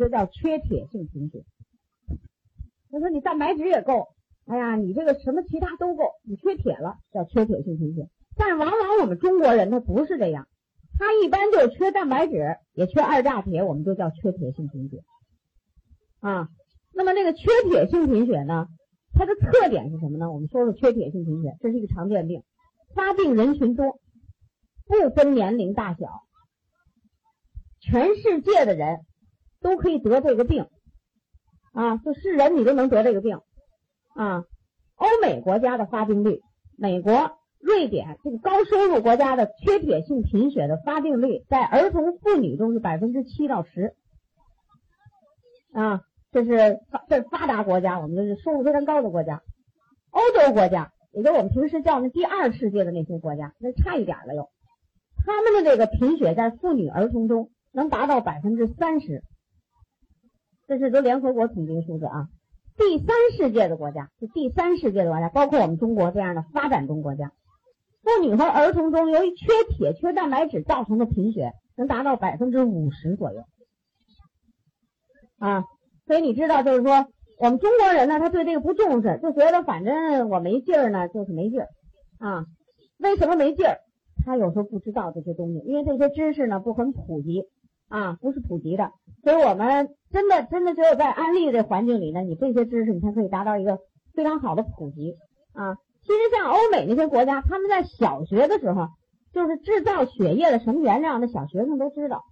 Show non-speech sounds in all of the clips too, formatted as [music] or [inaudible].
就叫缺铁性贫血。他说你蛋白质也够，哎呀，你这个什么其他都够，你缺铁了，叫缺铁性贫血。但往往我们中国人他不是这样，他一般就是缺蛋白质，也缺二价铁，我们就叫缺铁性贫血。啊，那么这个缺铁性贫血呢，它的特点是什么呢？我们说说缺铁性贫血，这是一个常见病，发病人群多，不分年龄大小，全世界的人都可以得这个病。啊，就是人你都能得这个病，啊，欧美国家的发病率，美国、瑞典这个高收入国家的缺铁性贫血的发病率，在儿童妇女中是百分之七到十，啊，这是发这发达国家，我们这是收入非常高的国家，欧洲国家，也就我们平时叫那第二世界的那些国家，那差一点了又，他们的这个贫血在妇女儿童中能达到百分之三十。这是都联合国统计的数字啊！第三世界的国家，就第三世界的国家，包括我们中国这样的发展中国家，妇女和儿童中由于缺铁、缺蛋白质造成的贫血能达到百分之五十左右啊！所以你知道，就是说我们中国人呢，他对这个不重视，就觉得反正我没劲儿呢，就是没劲儿啊。为什么没劲儿？他有时候不知道这些东西，因为这些知识呢不很普及。啊，不是普及的，所以我们真的真的只有在安利的环境里呢，你这些知识你才可以达到一个非常好的普及啊。其实像欧美那些国家，他们在小学的时候就是制造血液的什么原料，那小学生都知道。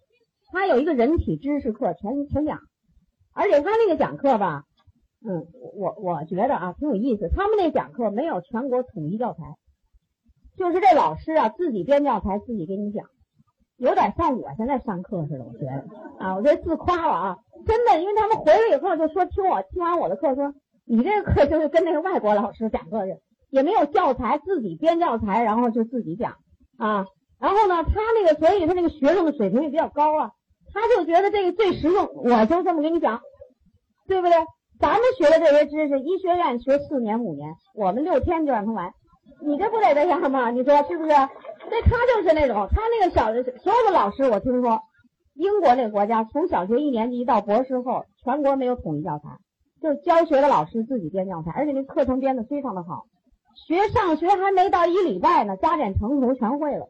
他有一个人体知识课，全全讲，而且他那个讲课吧，嗯，我我觉得啊挺有意思。他们那讲课没有全国统一教材，就是这老师啊自己编教材，自己给你讲。有点像我现在上课似的，我觉得啊，我觉得自夸了啊，真的，因为他们回来以后就说听我听完我的课，说你这个课就是跟那个外国老师讲课似的，也没有教材，自己编教材，然后就自己讲啊，然后呢，他那个所以他那个学生的水平也比较高啊，他就觉得这个最实用，我就这么跟你讲，对不对？咱们学的这些知识，医学院学四年五年，我们六天就让他完，你这不得这样吗？你说是不是？那他就是那种，他那个小的所有的老师，我听说，英国那个国家从小学一年级到博士后，全国没有统一教材，就是教学的老师自己编教材，而且那课程编的非常的好，学上学还没到一礼拜呢，加减乘除全会了，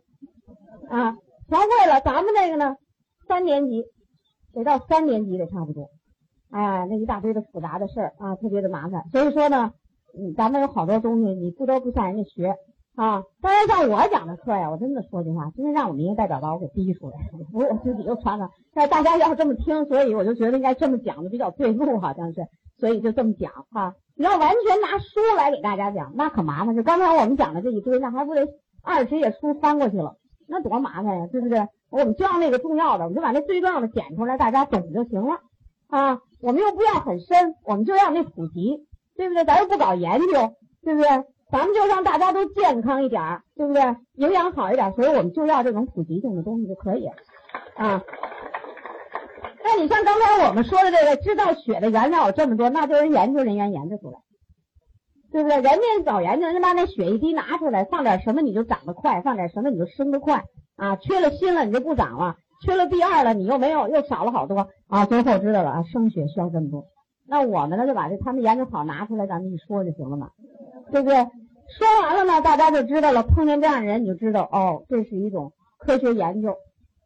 啊，全会了。咱们这个呢，三年级得到三年级得差不多，哎呀，那一大堆的复杂的事儿啊，特别的麻烦。所以说呢，嗯，咱们有好多东西你不得不向人家学。啊，当然像我讲的课呀，我真的说句话，今天让我们一个代表把我给逼出来，不 [laughs] 是我自己又传了。但大家要这么听，所以我就觉得应该这么讲的比较对路，好像是，所以就这么讲哈。你要完全拿书来给大家讲，那可麻烦。就刚才我们讲的这一堆，那还不得二十页书翻过去了，那多麻烦呀，对不对？我们就要那个重要的，我们就把那最重要的剪出来，大家懂就行了啊。我们又不要很深，我们就要那普及，对不对？咱又不搞研究，对不对？咱们就让大家都健康一点儿，对不对？营养好一点，所以我们就要这种普及性的东西就可以啊。那你像刚才我们说的这个制造血的原料有这么多，那就是研究人员研究出来，对不对？人家搞研究，人家把那血一滴拿出来，放点什么你就长得快，放点什么你就生得快啊。缺了锌了你就不长了，缺了 B 二了你又没有，又少了好多啊。最后知道了啊，生血需要这么多，那我们呢就把这他们研究好拿出来，咱们一说就行了嘛。对不对？说完了呢，大家就知道了。碰见这样的人，你就知道哦，这是一种科学研究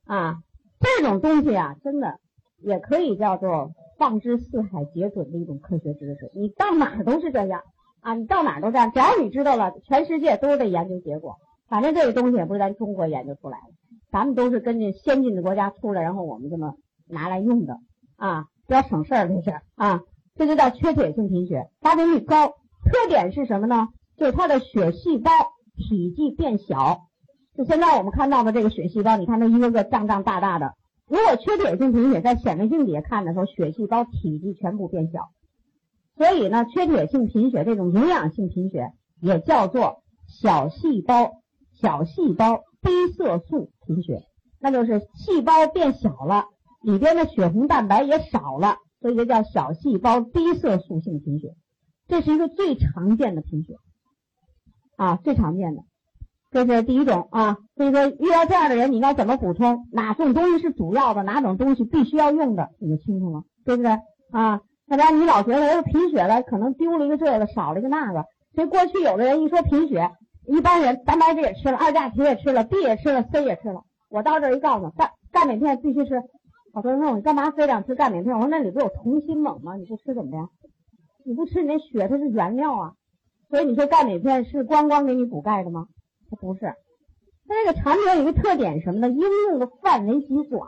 啊。这种东西啊，真的也可以叫做放之四海皆准的一种科学知识。你到哪儿都是这样啊，你到哪儿都这样。只要你知道了，全世界都是这研究结果。反正这个东西也不是咱中国研究出来的，咱们都是根据先进的国家出来，然后我们这么拿来用的啊，比较省事儿这是啊。这就叫缺铁性贫血，发病率高。特点是什么呢？就是它的血细胞体积变小。就现在我们看到的这个血细胞，你看它一个个胀胀大大的。如果缺铁性贫血，在显微镜底下看的时候，血细胞体积全部变小。所以呢，缺铁性贫血这种营养性贫血也叫做小细胞小细胞低色素贫血，那就是细胞变小了，里边的血红蛋白也少了，所以就叫小细胞低色素性贫血。这是一个最常见的贫血啊，最常见的，这是第一种啊。所以说，遇到这样的人，你应该怎么补充？哪种东西是主要的？哪种东西必须要用的？你就清楚了对不对啊？要不然你老觉得哎贫血了，可能丢了一个这个，少了一个那个。所以过去有的人一说贫血，一般人蛋白质也吃了，二价铁也吃了，B 也吃了，C 也吃了。我到这一告诉钙钙镁片必须吃。好多人问我你干嘛非得吃钙镁片？我说那里不有同心锰吗？你不吃怎么的？你不吃你那血它是原料啊。所以你说钙镁片是光光给你补钙的吗？它不是。它这个产品有一个特点什么呢？应用的范围极广，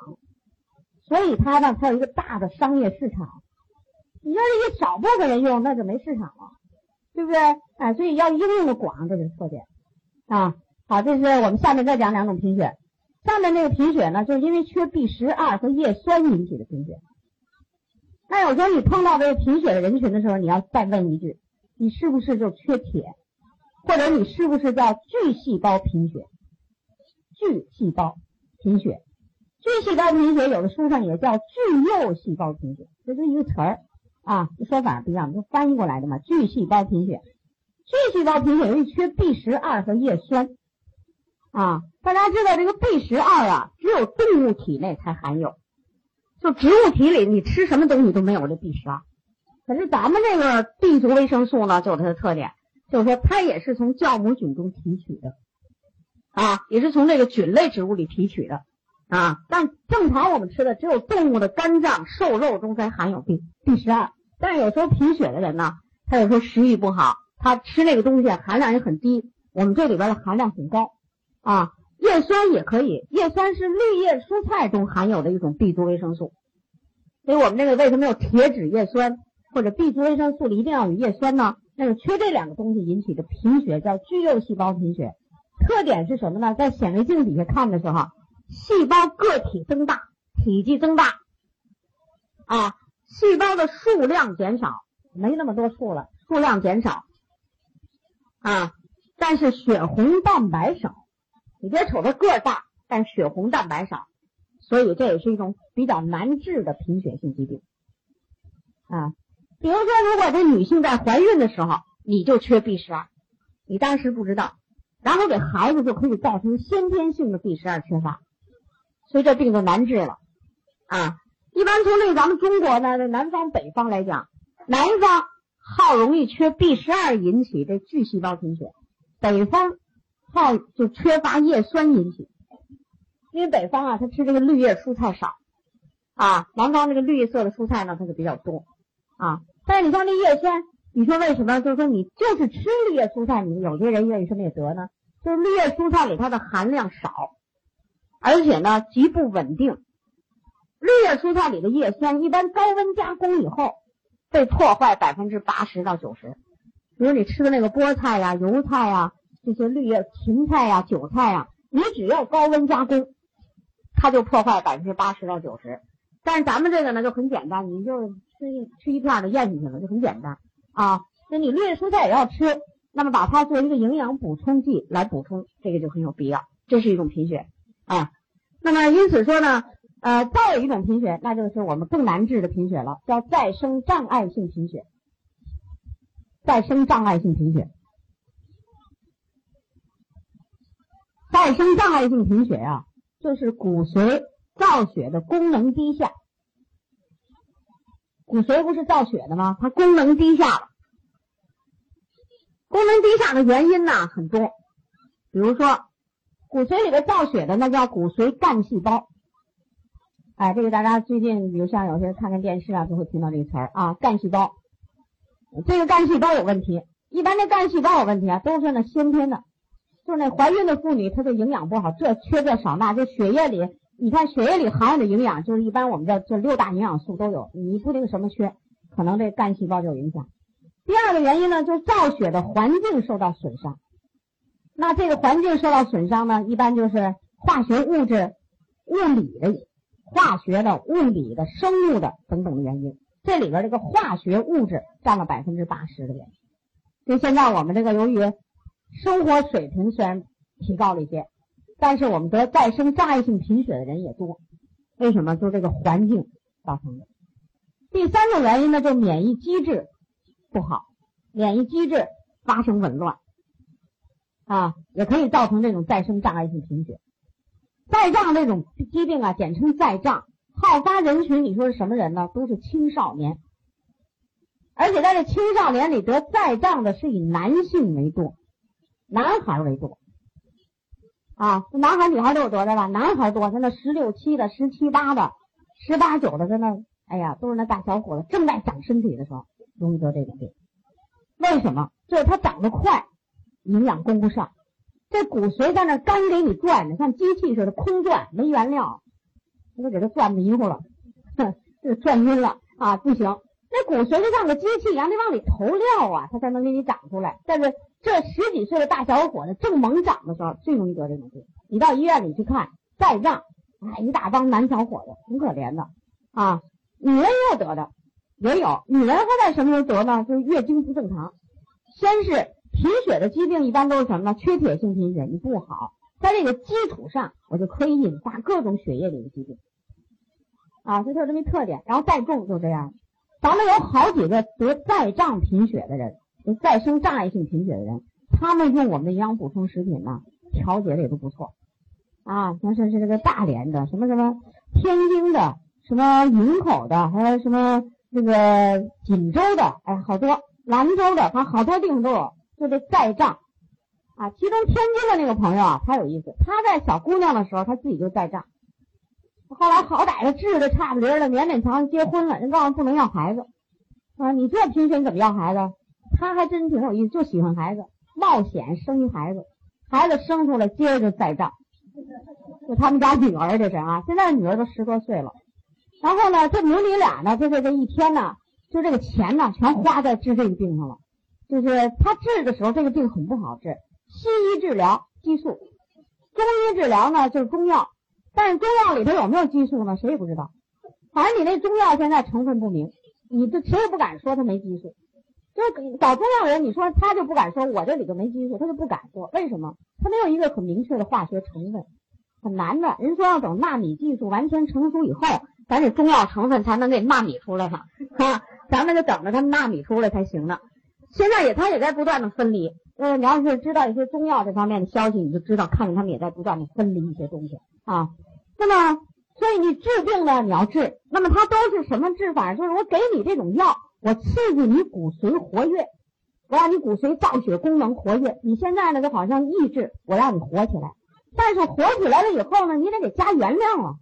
所以它呢它有一个大的商业市场。你要是一少部分人用，那就没市场了，对不对？哎，所以要应用的广，这是特点啊。好，这是我们下面再讲两种贫血。下面那个贫血呢，就是因为缺 B 十二和叶酸引起的贫血。那有时候你碰到这个贫血的人群的时候，你要再问一句：你是不是就缺铁？或者你是不是叫巨细胞贫血？巨细胞贫血，巨细胞贫血有的书上也叫巨幼细胞贫血，这是一个词儿。啊，说法不一样，就翻译过来的嘛。巨细胞贫血，巨细胞贫血由于缺 B 十二和叶酸啊。大家知道这个 B 十二啊，只有动物体内才含有，就植物体里你吃什么东西都没有这 B 十二。可是咱们这个 B 族维生素呢，就有它的特点，就是说它也是从酵母菌中提取的啊，也是从这个菌类植物里提取的啊。但正常我们吃的只有动物的肝脏、瘦肉中才含有 B B 十二。但是有时候贫血的人呢，他有时候食欲不好，他吃那个东西含量也很低。我们这里边的含量很高啊，叶酸也可以，叶酸是绿叶蔬菜中含有的一种 B 族维生素。所以我们这个为什么有铁质叶酸或者 B 族维生素里一定要有叶酸呢？那个缺这两个东西引起的贫血叫巨幼细胞贫血，特点是什么呢？在显微镜底下看的时候，细胞个体增大，体积增大啊。细胞的数量减少，没那么多数了，数量减少啊，但是血红蛋白少。你别瞅它个儿大，但血红蛋白少，所以这也是一种比较难治的贫血性疾病啊。比如说，如果这女性在怀孕的时候你就缺 B 十二，你当时不知道，然后给孩子就可以造成先天性的 B 十二缺乏，所以这病就难治了啊。一般从这咱们中国呢，南方北方来讲，南方好容易缺 B 十二引起这巨细胞贫血，北方好就缺乏叶酸引起，因为北方啊，它吃这个绿叶蔬菜少啊，南方这个绿色的蔬菜呢，它就比较多啊。但是你像这叶酸，你说为什么？就是说你就是吃绿叶蔬菜，你有些人愿意什么也得呢？就是绿叶蔬菜里它的含量少，而且呢极不稳定。绿叶蔬菜里的叶酸一般高温加工以后被破坏百分之八十到九十，比如你吃的那个菠菜呀、油菜呀、这些绿叶芹菜呀、韭菜呀，你只要高温加工，它就破坏百分之八十到九十。但是咱们这个呢就很简单，你就吃一吃一片就咽进去了，就很简单啊。那你绿叶蔬菜也要吃，那么把它做一个营养补充剂来补充，这个就很有必要。这是一种贫血啊。那么因此说呢。呃，再有一种贫血，那就是我们更难治的贫血了，叫再生障碍性贫血。再生障碍性贫血，再生障碍性贫血啊，就是骨髓造血的功能低下。骨髓不是造血的吗？它功能低下了。功能低下的原因呢很多，比如说骨髓里边造血的那叫骨髓干细胞。哎，这个大家最近，比如像有些人看看电视啊，就会听到这个词儿啊，干细胞。这个干细胞有问题，一般的干细胞有问题啊，都是那先天的，就是那怀孕的妇女，她的营养不好，这缺这少那，就血液里，你看血液里含有的营养，就是一般我们叫这六大营养素都有，你不定什么缺，可能这干细胞就有影响。第二个原因呢，就是造血的环境受到损伤。那这个环境受到损伤呢，一般就是化学物质、物理的。化学的、物理的、生物的等等的原因，这里边这个化学物质占了百分之八十的原因。就现在我们这个由于生活水平虽然提高了一些，但是我们得再生障碍性贫血的人也多。为什么？就这个环境造成的。第三种原因呢，就免疫机制不好，免疫机制发生紊乱啊，也可以造成这种再生障碍性贫血。再障这种疾病啊，简称再障，好发人群，你说是什么人呢？都是青少年，而且在这青少年里得再障的是以男性为多，男孩为多。啊，男孩女孩都有多的吧？男孩多，在那十六七的、十七八的、十八九的，在那，哎呀，都是那大小伙子，正在长身体的时候，容易得这种病。为什么？就是他长得快，营养供不上，这骨髓在那刚给你转着，像机器似的空转，没原料，你都给他转迷糊了，哼，这转晕了啊，不行。那骨髓就像个机器一样，得往里投料啊，它才能给你长出来。但是这十几岁的大小伙子正猛长的时候，最容易得这种病。你到医院里去看，再让，哎，一大帮男小伙子，挺可怜的啊。女人也有得的，也有。女人会在什么时候得呢？就是月经不正常。先是贫血的疾病，一般都是什么呢？缺铁性贫血，你不好，在这个基础上，我就可以引发各种血液里的疾病啊，所以它有这么一特点。然后再重就这样。咱们有好几个得再障贫血的人，就再生障碍性贫血的人，他们用我们的营养补充食品呢，调节的也都不错啊。像是是这个大连的，什么什么天津的，什么营口的，还有什么这个锦州的，哎，好多兰州的，他好多地方都有，就这再障啊。其中天津的那个朋友啊，他有意思，他在小姑娘的时候，他自己就再障。后来好歹的治的差不离了，勉勉强结婚了。人告诉不能要孩子啊！你这贫血怎么要孩子？他还真挺有意思，就喜欢孩子，冒险生一孩子，孩子生出来接着再账。就他们家女儿这是啊，现在女儿都十多岁了。然后呢，这母女俩呢，就是这一天呢，就这个钱呢，全花在治这个病上了。就是他治的时候，这个病很不好治。西医治疗激素，中医治疗呢就是中药。但是中药里头有没有激素呢？谁也不知道。反正你那中药现在成分不明，你这谁也不敢说它没激素。就搞中药人，你说他就不敢说我这里头没激素，他就不敢说。为什么？他没有一个很明确的化学成分，很难的。人说要等纳米技术完全成熟以后，咱这中药成分才能给纳米出来呢。啊，咱们就等着他们纳米出来才行呢。现在也他也在不断的分离。呃，你要是知道一些中药这方面的消息，你就知道，看着他们也在不断的分离一些东西啊。那么，所以你治病呢，你要治，那么它都是什么治法？就是我给你这种药，我刺激你骨髓活跃，我让你骨髓造血功能活跃。你现在呢，就好像抑制，我让你活起来。但是活起来了以后呢，你得给加原料啊，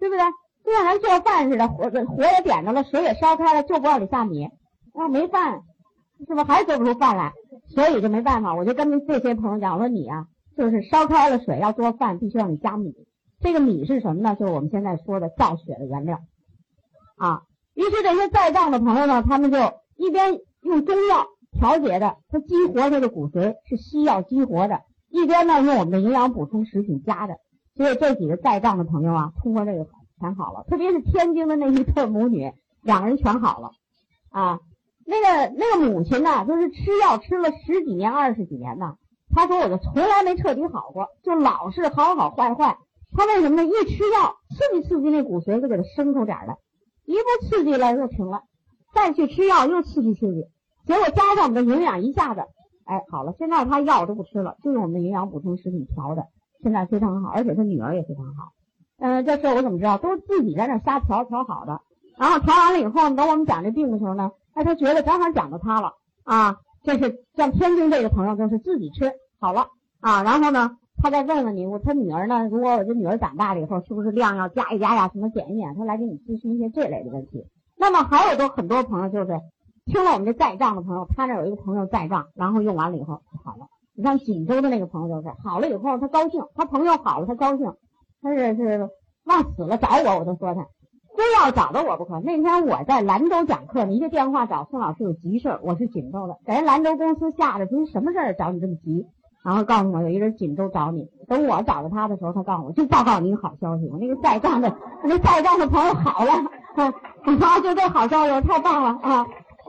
对不对？就像咱做饭似的，火火也点着了，水也烧开了，就不往里下米，啊，没饭，是不是还做不出饭来？所以就没办法，我就跟这些朋友讲，我说你啊，就是烧开了水要做饭，必须让你加米。这个米是什么呢？就是我们现在说的造血的原料啊。于是这些在藏的朋友呢，他们就一边用中药调节的，他激活他的骨髓是西药激活的；一边呢用我们的营养补充食品加的。所以这几个在藏的朋友啊，通过这个全好了。特别是天津的那一对母女，两个人全好了啊。那个那个母亲呢，就是吃药吃了十几年、二十几年呢，她说我就从来没彻底好过，就老是好好坏坏。他为什么呢？一吃药刺激刺激那骨髓，就给他生出点来，一不刺激了又停了，再去吃药又刺激刺激，结果加上我们的营养一下子，哎，好了。现在他药都不吃了，就用我们的营养补充食品调的，现在非常好，而且他女儿也非常好。嗯，这事我怎么知道？都是自己在那瞎调调好的。然后调完了以后，等我们讲这病的时候呢，哎，他觉得正好讲到他了啊。这是像天津这个朋友，就是自己吃好了啊，然后呢。他再问问你，我他女儿呢？如果我这女儿长大了以后，是不是量要加一加呀？什么减一减？他来给你咨询一些这类的问题。那么还有都很多朋友就是听了我们这在账的朋友，他那有一个朋友在账，然后用完了以后好了。你像锦州的那个朋友就是好了以后他高兴，他朋友好了他高兴，他是是忘死了找我，我都说他非要找到我不可。那天我在兰州讲课，你一个电话找宋老师有急事，我是锦州的，给人兰州公司吓得，您什么事儿找你这么急？然后告诉我有一人锦州找你，等我找到他的时候，他告诉我就报告你一个好消息，我那个在账的我那在账的朋友好了，[laughs] 啊，然后就这好消息太棒了啊，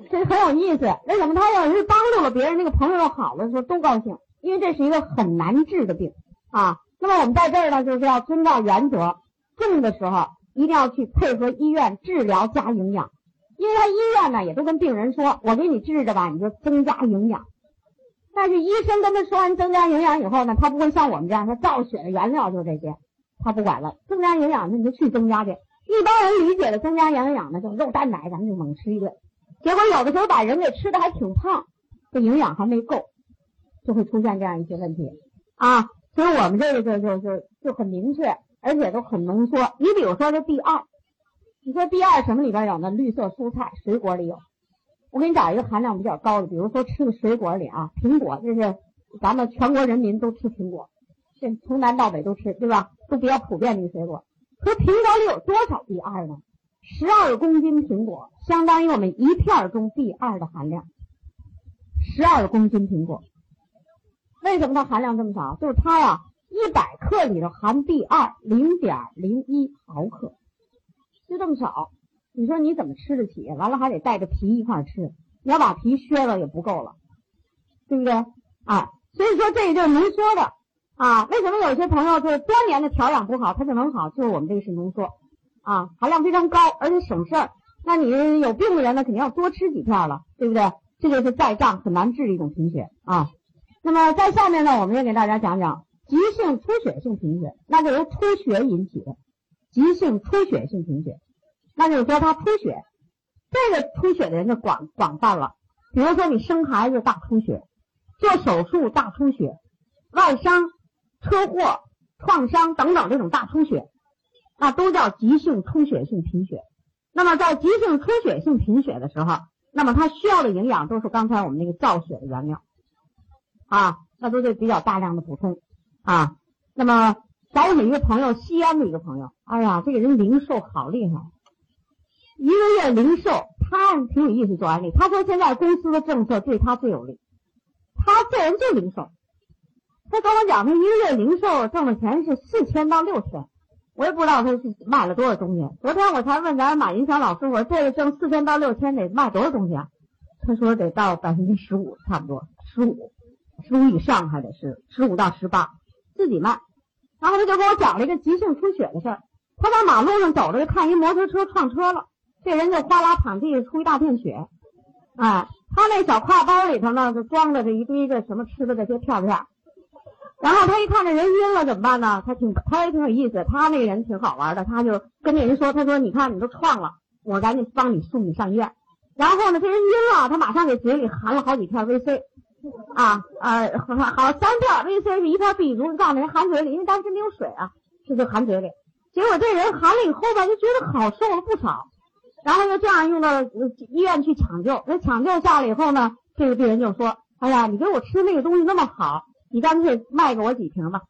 这很有意思。为什么他要是帮助了别人，那个朋友好了的时候都高兴？因为这是一个很难治的病啊。那么我们在这儿呢，就是要遵照原则，重的时候一定要去配合医院治疗加营养，因为他医院呢也都跟病人说，我给你治着吧，你就增加营养。但是医生跟他说完增加营养以后呢，他不会像我们这样，他造血的原料就这些，他不管了。增加营养，那你就去增加去。一般人理解的增加营养呢，就肉蛋奶，咱们就猛吃一顿。结果有的时候把人给吃的还挺胖，这营养还没够，就会出现这样一些问题啊。所以我们这个就就就就很明确，而且都很浓缩。你比如说这 B 二，你说 B 二什么里边有呢？绿色蔬菜、水果里有。我给你找一个含量比较高的，比如说吃的水果里啊，苹果，这是咱们全国人民都吃苹果，这从南到北都吃，对吧？都比较普遍的一个水果。可苹果里有多少 B 二呢？十二公斤苹果相当于我们一片中 B 二的含量。十二公斤苹果，为什么它含量这么少？就是它呀，一百克里头含 B 二零点零一毫克，就这么少。你说你怎么吃得起？完了还得带着皮一块吃，你要把皮削了也不够了，对不对？啊，所以说这也就是浓缩的啊。为什么有些朋友就是多年的调养不好，他就能好？就是我们这个是浓缩啊，含量非常高，而且省事儿。那你有病的人呢，肯定要多吃几片了，对不对？这就是在胀很难治的一种贫血啊。那么在下面呢，我们也给大家讲讲急性出血性贫血，那就由出血引起的急性出血性贫血。那就是说，他出血，这个出血的人就广广泛了。比如说，你生孩子大出血，做手术大出血，外伤、车祸、创伤等等这种大出血，那都叫急性出血性贫血。那么，在急性出血性贫血的时候，那么它需要的营养都是刚才我们那个造血的原料啊，那都得比较大量的补充啊。那么，找我们一个朋友，西安的一个朋友，哎呀，这个人零售好厉害。一个月零售，他挺有意思做案例。他说现在公司的政策对他最有利，他这人就零售。他跟我讲，他一个月零售挣的钱是四千到六千，我也不知道他是卖了多少东西。昨天我才问咱马云祥老师，我说这个挣四千到六千得卖多少东西啊？他说得到百分之十五，差不多十五，十五以上还得是十五到十八自己卖。然后他就给我讲了一个急性出血的事儿，他在马路上走着，看一摩托车撞车了。这人就哗啦躺地上出一大片血，啊，他那小挎包里头呢就装着这一堆这什么吃的这些片片，然后他一看这人晕了怎么办呢？他挺他也挺有意思，他那个人挺好玩的，他就跟那人说：“他说你看你都撞了，我赶紧帮你送你上医院。”然后呢，这人晕了，他马上给嘴里含了好几片 VC，啊啊，好好三片 VC 是一片 B 族，让人含嘴里，因为当时没有水啊，这就含嘴里。结果这人含了以后吧，就觉得好受了不少。然后就这样用到医院去抢救，那抢救下来以后呢，这个病人就说：“哎呀，你给我吃那个东西那么好，你干脆卖给我几瓶吧。”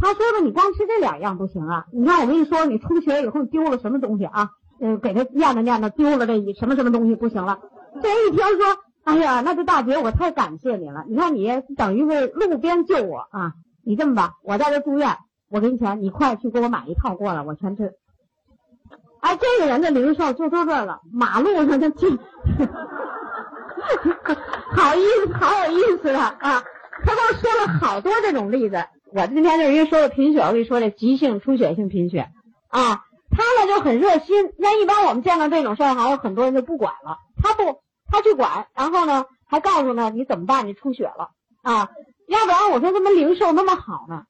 他说的：“你光吃这两样不行啊！你看我跟你说，你出血以后丢了什么东西啊？呃，给他念叨念叨，丢了这什么什么东西不行了。”这人一听说：“哎呀，那这大姐我太感谢你了！你看你等于是路边救我啊！你这么吧，我在这住院，我给你钱，你快去给我买一套过来，我全吃。”哎，这个人的零售就到这了，马路上就进，[laughs] 好意思，好有意思啊！啊，他都说了好多这种例子。我今天就是因为说了贫血，我跟你说这急性出血性贫血啊，他呢就很热心。那一般我们见到这种事儿，还有很多人就不管了，他不，他去管，然后呢还告诉呢你怎么办？你出血了啊？要不然我说怎么零售那么好呢？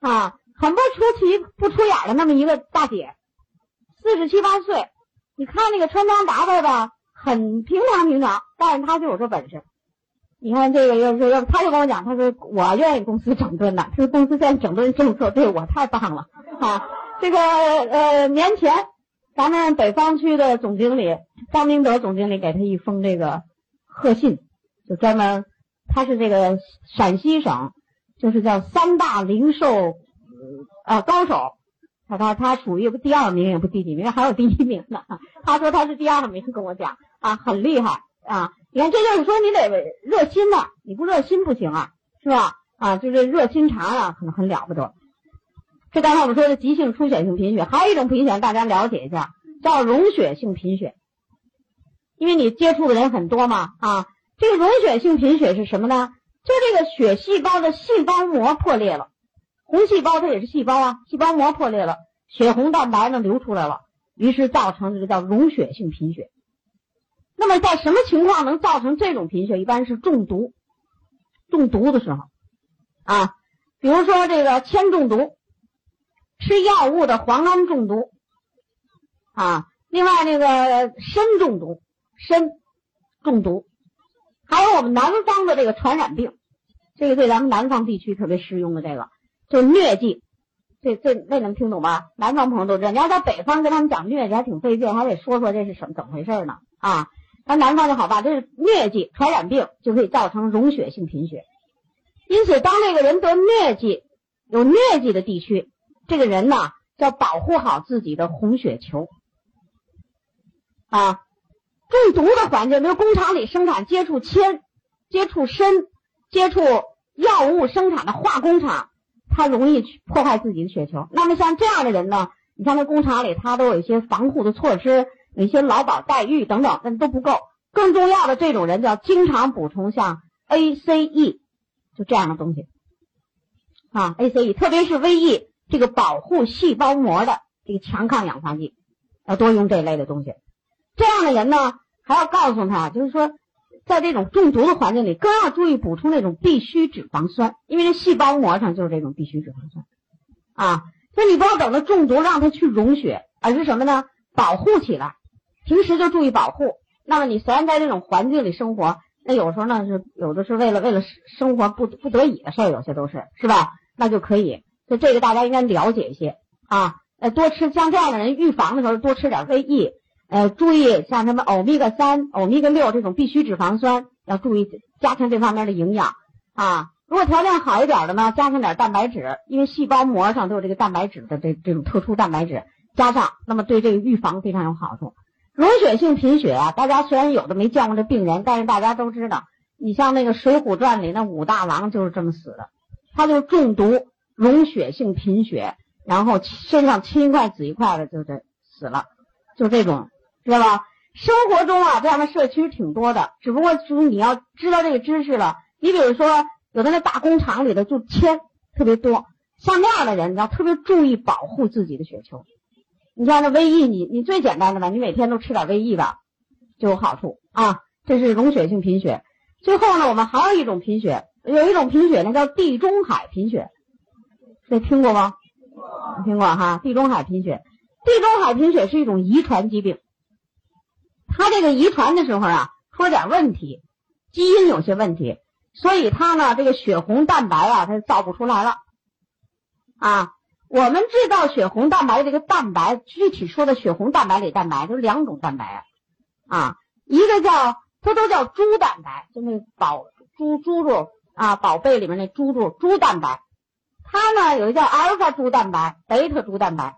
啊，很不出奇不出眼的那么一个大姐。四十七八岁，你看那个穿装打扮吧，很平常平常，但是他就有这本事。你看这个要是要，他就跟我讲，他说我愿意公司整顿的，他说公司现在整顿政策对我太棒了啊。这个呃年前，咱们北方区的总经理张明德总经理给他一封这个贺信，就专门他是这个陕西省，就是叫三大零售呃高手。他他他属于第二名也不第几名，还有第一名呢。他说他是第二名，跟我讲啊，很厉害啊。你看，这就是说你得热心呐，你不热心不行啊，是吧？啊，就是热心肠啊，很很了不得。这刚才我们说的急性出血性贫血，还有一种贫血，大家了解一下，叫溶血性贫血。因为你接触的人很多嘛啊，这个溶血性贫血是什么呢？就这个血细胞的细胞膜破裂了。红细胞它也是细胞啊，细胞膜破裂了，血红蛋白呢流出来了，于是造成这个叫溶血性贫血。那么在什么情况能造成这种贫血？一般是中毒，中毒的时候啊，比如说这个铅中毒，吃药物的磺胺中毒啊。另外那个砷中毒，砷中毒，还有我们南方的这个传染病，这个对咱们南方地区特别适用的这个，就是疟疾。这这那能听懂吧？南方朋友都知道，你要在北方跟他们讲疟疾还挺费劲，还得说说这是什么怎么回事呢？啊，咱南方就好办，这是疟疾传染病就可以造成溶血性贫血。因此，当这个人得疟疾，有疟疾的地区，这个人呢要保护好自己的红血球。啊，中毒的环境，比如工厂里生产接触铅、接触砷、接触药物生产的化工厂。他容易破坏自己的血球。那么像这样的人呢？你像那工厂里，他都有一些防护的措施，有一些劳保待遇等等，但都不够。更重要的，这种人就要经常补充像 ACE，就这样的东西啊，ACE，特别是 VE 这个保护细胞膜的这个强抗氧化剂，要多用这类的东西。这样的人呢，还要告诉他，就是说。在这种中毒的环境里，更要注意补充那种必需脂肪酸，因为这细胞膜上就是这种必需脂肪酸啊。所以你不要等到中毒让它去溶血，而是什么呢？保护起来，平时就注意保护。那么你虽然在这种环境里生活，那有时候呢是有的是为了为了生活不不得已的事儿，有些都是是吧？那就可以，就这个大家应该了解一些啊。呃，多吃像这样的人预防的时候多吃点 VE。呃，注意像什么欧米伽三、欧米伽六这种必需脂肪酸，要注意加强这方面的营养啊。如果条件好一点的呢，加上点蛋白质，因为细胞膜上都有这个蛋白质的这这种特殊蛋白质，加上那么对这个预防非常有好处。溶血性贫血啊，大家虽然有的没见过这病人，但是大家都知道，你像那个《水浒传》里那武大郎就是这么死的，他就中毒溶血性贫血，然后身上青一块紫一块的就这死了，就这种。知道吧？生活中啊，这样的社区挺多的，只不过就是你要知道这个知识了。你比如说，有的那大工厂里的就铅特别多，像那样的人，你要特别注意保护自己的血球。你像那 VE，你你最简单的吧，你每天都吃点 VE 吧，就有好处啊。这是溶血性贫血。最后呢，我们还有一种贫血，有一种贫血呢叫地中海贫血，这听过吗？听过哈，地中海贫血。地中海贫血是一种遗传疾病。他这个遗传的时候啊，出了点问题，基因有些问题，所以他呢，这个血红蛋白啊，它造不出来了。啊，我们制造血红蛋白这个蛋白，具体说的血红蛋白里蛋白，就是两种蛋白啊，啊，一个叫它都叫猪蛋白，就那宝猪猪猪啊，宝贝里面那猪猪猪蛋白，他呢有一叫阿尔法猪蛋白、贝塔猪蛋白，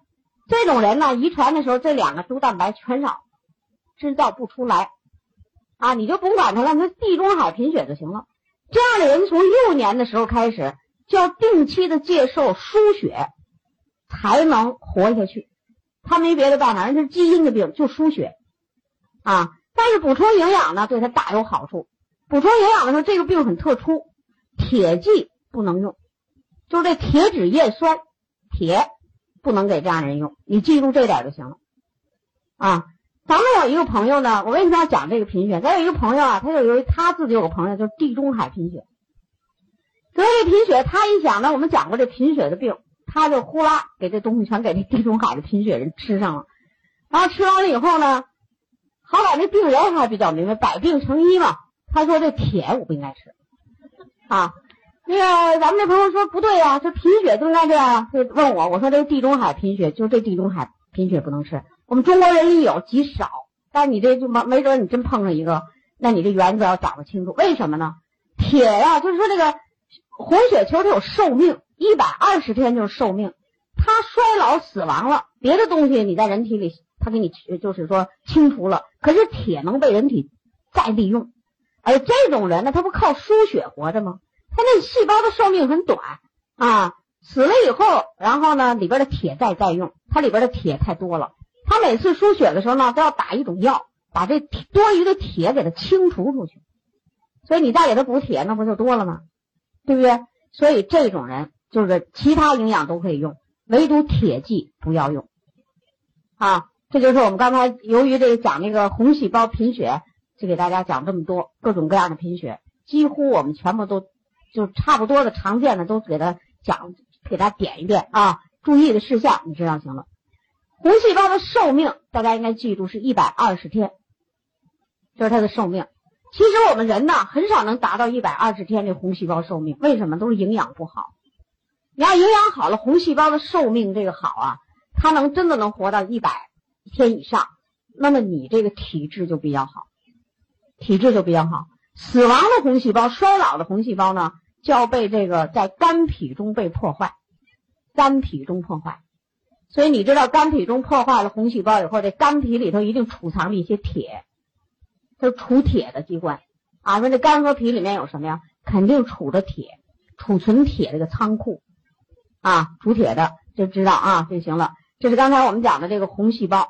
这种人呢，遗传的时候这两个猪蛋白全少。制造不出来啊，你就甭管他了，他地中海贫血就行了。这样的人从幼年的时候开始就要定期的接受输血，才能活下去。他没别的办法，人是基因的病，就输血啊。但是补充营养呢，对他大有好处。补充营养的时候，这个病很特殊，铁剂不能用，就是这铁质叶酸，铁不能给这样人用。你记住这点就行了啊。咱们有一个朋友呢，我为什么要讲这个贫血？咱有一个朋友啊，他就由于他自己有个朋友，就是地中海贫血。得这贫血，他一想呢，我们讲过这贫血的病，他就呼啦给这东西全给这地中海的贫血人吃上了。然后吃完了以后呢，好歹那病人还比较明白，百病成医嘛。他说这铁我不应该吃啊。那个咱们这朋友说不对呀，这贫血就应该这样。就问我，我说这地中海贫血，就这地中海贫血不能吃。我们中国人里有极少，但你这就没没准你真碰上一个，那你这原则要掌握清楚。为什么呢？铁呀，就是说这个红血球它有寿命，一百二十天就是寿命，它衰老死亡了，别的东西你在人体里它给你就是说清除了，可是铁能被人体再利用，而这种人呢，他不靠输血活着吗？他那细胞的寿命很短啊，死了以后，然后呢里边的铁再再用，它里边的铁太多了。他每次输血的时候呢，都要打一种药，把这多余的铁给它清除出去。所以你再给他补铁，那不就多了吗？对不对？所以这种人就是其他营养都可以用，唯独铁剂不要用。啊，这就是我们刚才由于这个讲那个红细胞贫血，就给大家讲这么多各种各样的贫血，几乎我们全部都就差不多的常见的都给他讲，给他点一遍啊，注意的事项你知道行了。红细胞的寿命大家应该记住是一百二十天，这是它的寿命。其实我们人呢很少能达到一百二十天这红细胞寿命，为什么？都是营养不好。你要营养好了，红细胞的寿命这个好啊，它能真的能活到一百天以上，那么你这个体质就比较好，体质就比较好。死亡的红细胞、衰老的红细胞呢，就要被这个在肝脾中被破坏，肝脾中破坏。所以你知道，肝脾中破坏了红细胞以后，这肝脾里头一定储藏了一些铁，它是储铁的机关啊。说这肝和脾里面有什么呀？肯定储着铁，储存铁这个仓库。啊，储铁的就知道啊就行了。这是刚才我们讲的这个红细胞。